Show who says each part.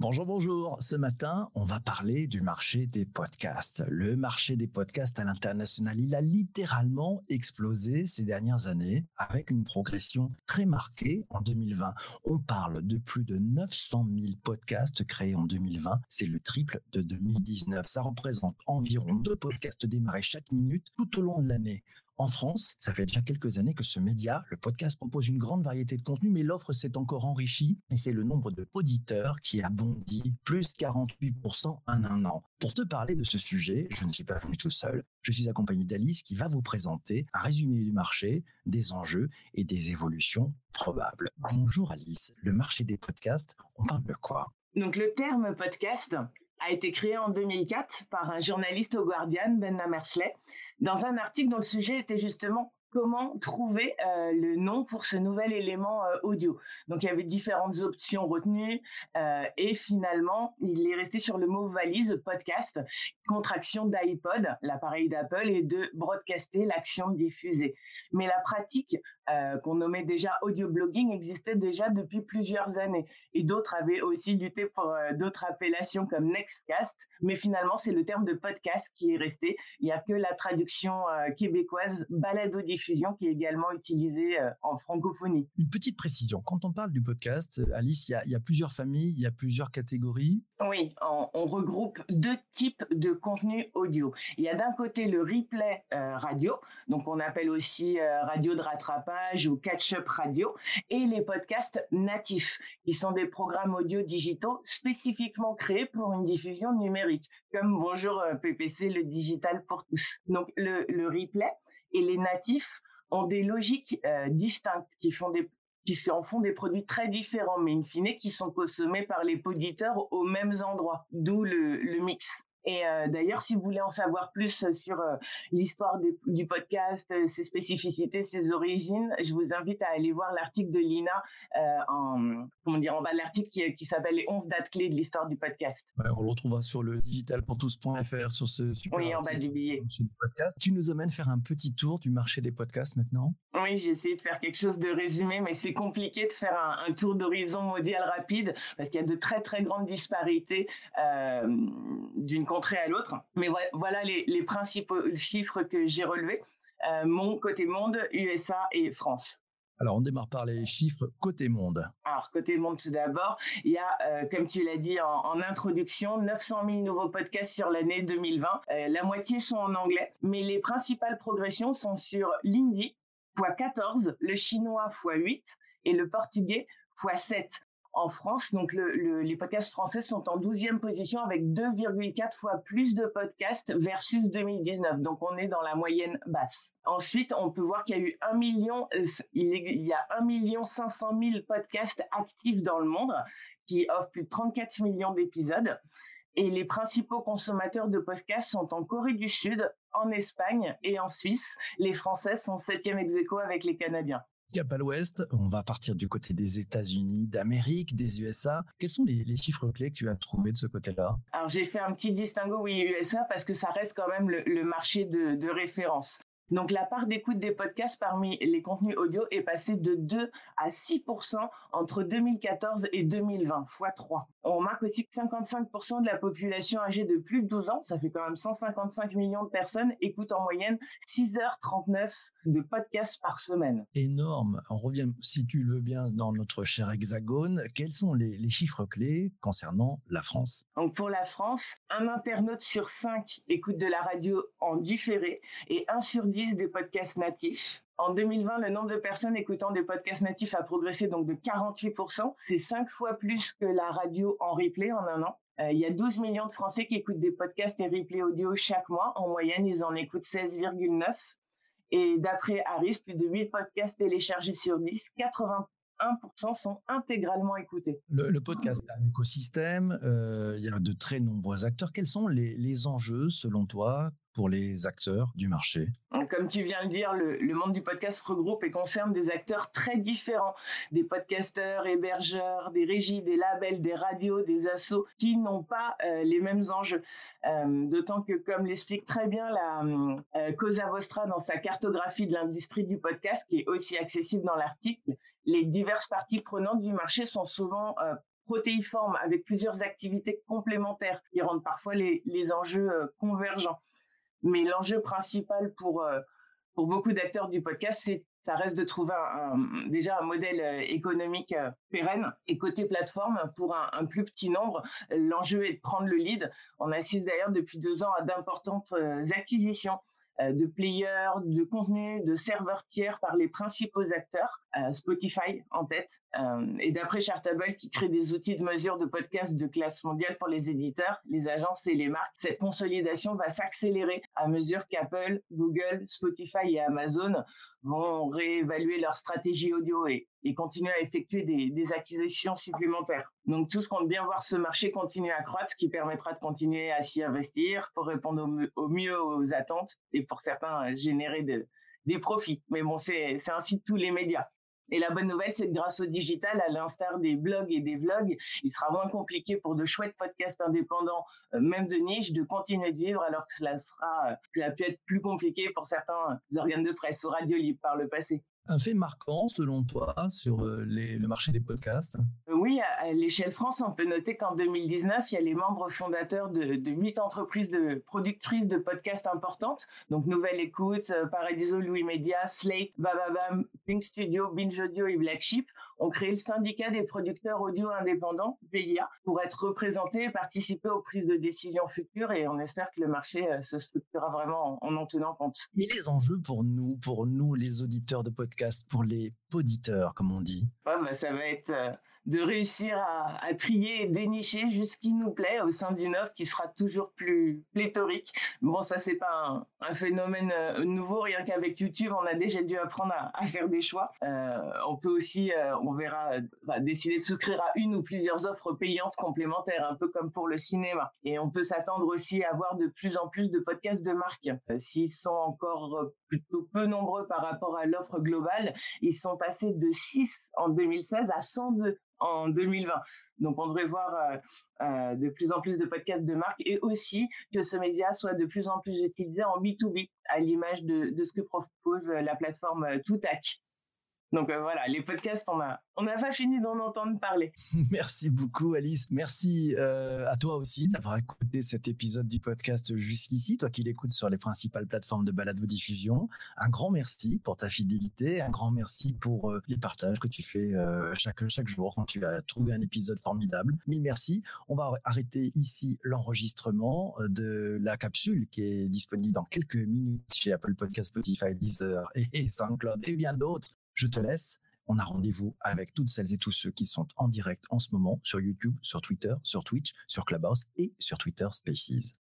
Speaker 1: Bonjour, bonjour. Ce matin, on va parler du marché des podcasts. Le marché des podcasts à l'international, il a littéralement explosé ces dernières années avec une progression très marquée en 2020. On parle de plus de 900 000 podcasts créés en 2020. C'est le triple de 2019. Ça représente environ deux podcasts démarrés chaque minute tout au long de l'année. En France, ça fait déjà quelques années que ce média, le podcast, propose une grande variété de contenus, mais l'offre s'est encore enrichie et c'est le nombre de auditeurs qui a bondi plus 48% en un an. Pour te parler de ce sujet, je ne suis pas venu tout seul. Je suis accompagné d'Alice qui va vous présenter un résumé du marché, des enjeux et des évolutions probables. Bonjour Alice, le marché des podcasts, on parle de quoi?
Speaker 2: Donc le terme podcast a été créé en 2004 par un journaliste au Guardian, Ben Mersley, dans un article dont le sujet était justement comment trouver euh, le nom pour ce nouvel élément euh, audio. Donc il y avait différentes options retenues euh, et finalement il est resté sur le mot valise podcast, contraction d'iPod, l'appareil d'Apple, et de broadcaster, l'action de diffuser. Mais la pratique qu'on nommait déjà audio blogging existait déjà depuis plusieurs années et d'autres avaient aussi lutté pour d'autres appellations comme Nextcast, mais finalement c'est le terme de podcast qui est resté. Il n'y a que la traduction québécoise balado diffusion qui est également utilisée euh, en francophonie.
Speaker 1: Une petite précision, quand on parle du podcast, euh, Alice, il y a, plusieurs familles, il y a plusieurs catégories.
Speaker 2: Oui, on, regroupe deux types de contenus audio. Il y a d'un côté le replay euh, radio, donc on appelle aussi radio de rattrapage ou catch-up radio, et les podcasts natifs, qui sont des programmes audio digitaux spécifiquement créés pour une diffusion numérique, comme Bonjour PPC, le digital pour tous. Donc le, le replay, et les natifs ont des logiques euh, distinctes qui font en font des produits très différents, mais in fine qui sont consommés par les poditeurs aux mêmes endroits, d'où le, le mix. Et euh, d'ailleurs, si vous voulez en savoir plus sur euh, l'histoire du podcast, euh, ses spécificités, ses origines, je vous invite à aller voir l'article de Lina en comment dire en bas de l'article qui, qui s'appelle les 11 dates clés de l'histoire du podcast.
Speaker 1: on le retrouvera sur le digitalpourtous.fr sur ce
Speaker 2: super Oui, en bas du billet.
Speaker 1: Podcast. Tu nous amènes faire un petit tour du marché des podcasts maintenant?
Speaker 2: Oui, j'ai essayé de faire quelque chose de résumé, mais c'est compliqué de faire un, un tour d'horizon mondial rapide parce qu'il y a de très très grandes disparités d'une contrée à l'autre. Mais voilà les, principaux chiffres que j'ai relevés. Euh, mon côté monde, USA et France.
Speaker 1: Alors, on démarre par les chiffres côté monde.
Speaker 2: Alors, côté monde, tout d'abord, il y a, euh, comme tu l'as dit en, introduction, 900 000 nouveaux podcasts sur l'année 2020. Euh, la moitié sont en anglais, mais les principales progressions sont sur l'hindi, x 14, le chinois, x 8, et le portugais, x 7 en France. Donc, les podcasts français sont en 12e position avec 2,4 fois plus de podcasts versus 2019. Donc, on est dans la moyenne basse. Ensuite, on peut voir qu'il y a eu 1 million, euh, il y a 1 million 500 000 podcasts actifs dans le monde qui offrent plus de 34 millions d'épisodes. Et les principaux consommateurs de podcasts sont en Corée du Sud, en Espagne et en Suisse. Les Français sont septième ex avec les Canadiens.
Speaker 1: Cap à l'ouest, on va partir du côté des États-Unis, d'Amérique, des USA. Quels sont les, chiffres clés que tu as trouvés de ce côté-là?
Speaker 2: Alors j'ai fait un petit distinguo oui USA parce que ça reste quand même le, marché de référence. Donc la part d'écoute des podcasts parmi les contenus audio est passée de 2 à 6% entre 2014 et 2020, fois 3. On remarque aussi que 55% de la population âgée de plus de 12 ans, ça fait quand même 155 millions de personnes, écoutent en moyenne 6h39 de podcasts par semaine.
Speaker 1: Énorme. On revient, si tu le veux bien, dans notre cher hexagone. Quels sont les, les chiffres clés concernant la France?
Speaker 2: Donc pour la France, un internaute sur 5 écoute de la radio en différé et 1 sur 10 des podcasts natifs. En 2020, le nombre de personnes écoutant des podcasts natifs a progressé donc de 48%. C'est cinq fois plus que la radio en replay en un an. Euh, il y a 12 millions de Français qui écoutent des podcasts et replays audio chaque mois. En moyenne, ils en écoutent 16,9. Et d'après Harris, plus de 8 podcasts téléchargés sur 10, 81% sont intégralement écoutés.
Speaker 1: Le, podcast est un écosystème, euh, il y a de très nombreux acteurs. Quels sont les enjeux, selon toi, pour les acteurs du marché?
Speaker 2: Comme tu viens de dire, le, monde du podcast regroupe et concerne des acteurs très différents, des podcasteurs, hébergeurs, des régies, des labels, des radios, des assos, qui n'ont pas euh, les mêmes enjeux. Euh, d'autant que, comme l'explique très bien la euh, Cosa Vostra dans sa cartographie de l'industrie du podcast, qui est aussi accessible dans l'article, les diverses parties prenantes du marché sont souvent protéiforme avec plusieurs activités complémentaires qui rendent parfois les, enjeux convergents. Mais l'enjeu principal pour, pour beaucoup d'acteurs du podcast, c'est ça reste de trouver déjà un modèle euh, économique euh, pérenne. Et côté plateforme, pour un, plus petit nombre, l'enjeu est de prendre le lead. On assiste d'ailleurs depuis deux ans à d'importantes euh, acquisitions euh, de players, de contenu, de serveurs tiers par les principaux acteurs, euh, Spotify en tête. Euh, et d'après Chartable, qui crée des outils de mesure de podcasts de classe mondiale pour les éditeurs, les agences et les marques, cette consolidation va s'accélérer à mesure qu'Apple, Google, Spotify et Amazon vont réévaluer leur stratégie audio et, et continuer à effectuer des, acquisitions supplémentaires. Donc tous comptent bien voir ce marché continuer à croître, ce qui permettra de continuer à s'y investir pour répondre au, mieux aux attentes et pour certains générer de, des profits. Mais bon, c'est ainsi tous les médias. Et la bonne nouvelle, c'est que grâce au digital, à l'instar des blogs et des vlogs, il sera moins compliqué pour de chouettes podcasts indépendants, euh, même de niche, de continuer de vivre, alors que cela sera, euh, a pu être plus compliqué pour certains organes de presse ou radio libre par le passé
Speaker 1: un fait marquant selon toi sur euh, le marché des podcasts?
Speaker 2: Oui, à, l'échelle France, on peut noter qu'en 2019, il y a les membres fondateurs de, huit entreprises de productrices de podcasts importantes, donc Nouvelle Écoute, euh, Paradiso, Louis Media, Slate, Bababam, Think Studio, Binge Audio et Black Sheep ont créé le syndicat des producteurs audio indépendants, PIA, pour être représentés et participer aux prises de décision futures et on espère que le marché euh, se structurera vraiment en en tenant compte.
Speaker 1: Et les enjeux pour nous, pour nous les auditeurs de podcasts, pour les poditeurs comme on dit?
Speaker 2: Ouais, bah, Ça va être euh, de réussir à, trier et dénicher juste ce qui nous plaît au sein d'une offre qui sera toujours plus pléthorique. Bon, ça, c'est pas un, phénomène euh, nouveau, rien qu'avec YouTube, on a déjà dû apprendre à, faire des choix. Euh, on peut aussi, euh, on verra, décider de souscrire à une ou plusieurs offres payantes complémentaires, un peu comme pour le cinéma. Et on peut s'attendre aussi à avoir de plus en plus de podcasts de marque. S'ils sont encore plutôt peu nombreux par rapport à l'offre globale, ils sont passés de 6 en 2016 à 102 en 2020. Donc, on devrait voir euh, euh, de plus en plus de podcasts de marque et aussi que ce média soit de plus en plus utilisé en B2B, à l'image de, de, ce que propose la plateforme Toutac. Donc euh, voilà, les podcasts, on n'a pas fini d'en entendre parler.
Speaker 1: Merci beaucoup, Alice. Merci euh, à toi aussi d'avoir écouté cet épisode du podcast jusqu'ici, toi qui l'écoutes sur les principales plateformes de balade ou diffusion. Un grand merci pour ta fidélité, un grand merci pour euh, les partages que tu fais chaque, chaque jour quand tu as trouvé un épisode formidable. Mille merci. On va arrêter ici l'enregistrement de la capsule qui est disponible dans quelques minutes chez Apple Podcast, Spotify, Deezer et SoundCloud et bien d'autres je te laisse. On a rendez-vous avec toutes celles et tous ceux qui sont en direct en ce moment sur YouTube, sur Twitter, sur Twitch, sur Clubhouse et sur Twitter Spaces.